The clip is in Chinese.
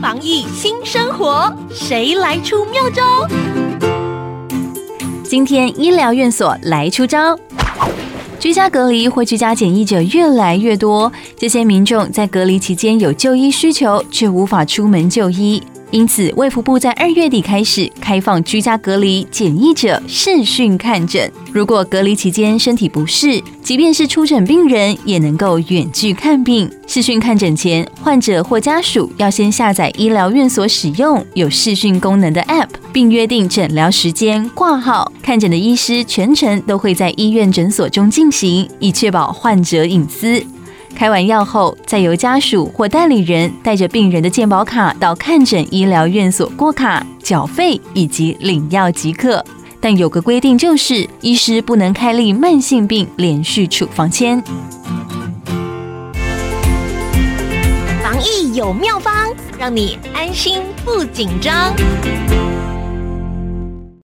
防疫新生活，谁来出妙招？今天医疗院所来出招。居家隔离或居家检疫者越来越多，这些民众在隔离期间有就医需求，却无法出门就医。因此，卫福部在二月底开始开放居家隔离检疫者视讯看诊。如果隔离期间身体不适，即便是出诊病人也能够远距看病。视讯看诊前，患者或家属要先下载医疗院所使用有视讯功能的 App，并约定诊疗时间、挂号、看诊的医师全程都会在医院诊所中进行，以确保患者隐私。开完药后，再由家属或代理人带着病人的健保卡到看诊医疗院所过卡、缴费以及领药即可。但有个规定，就是医师不能开立慢性病连续处方签。防疫有妙方，让你安心不紧张。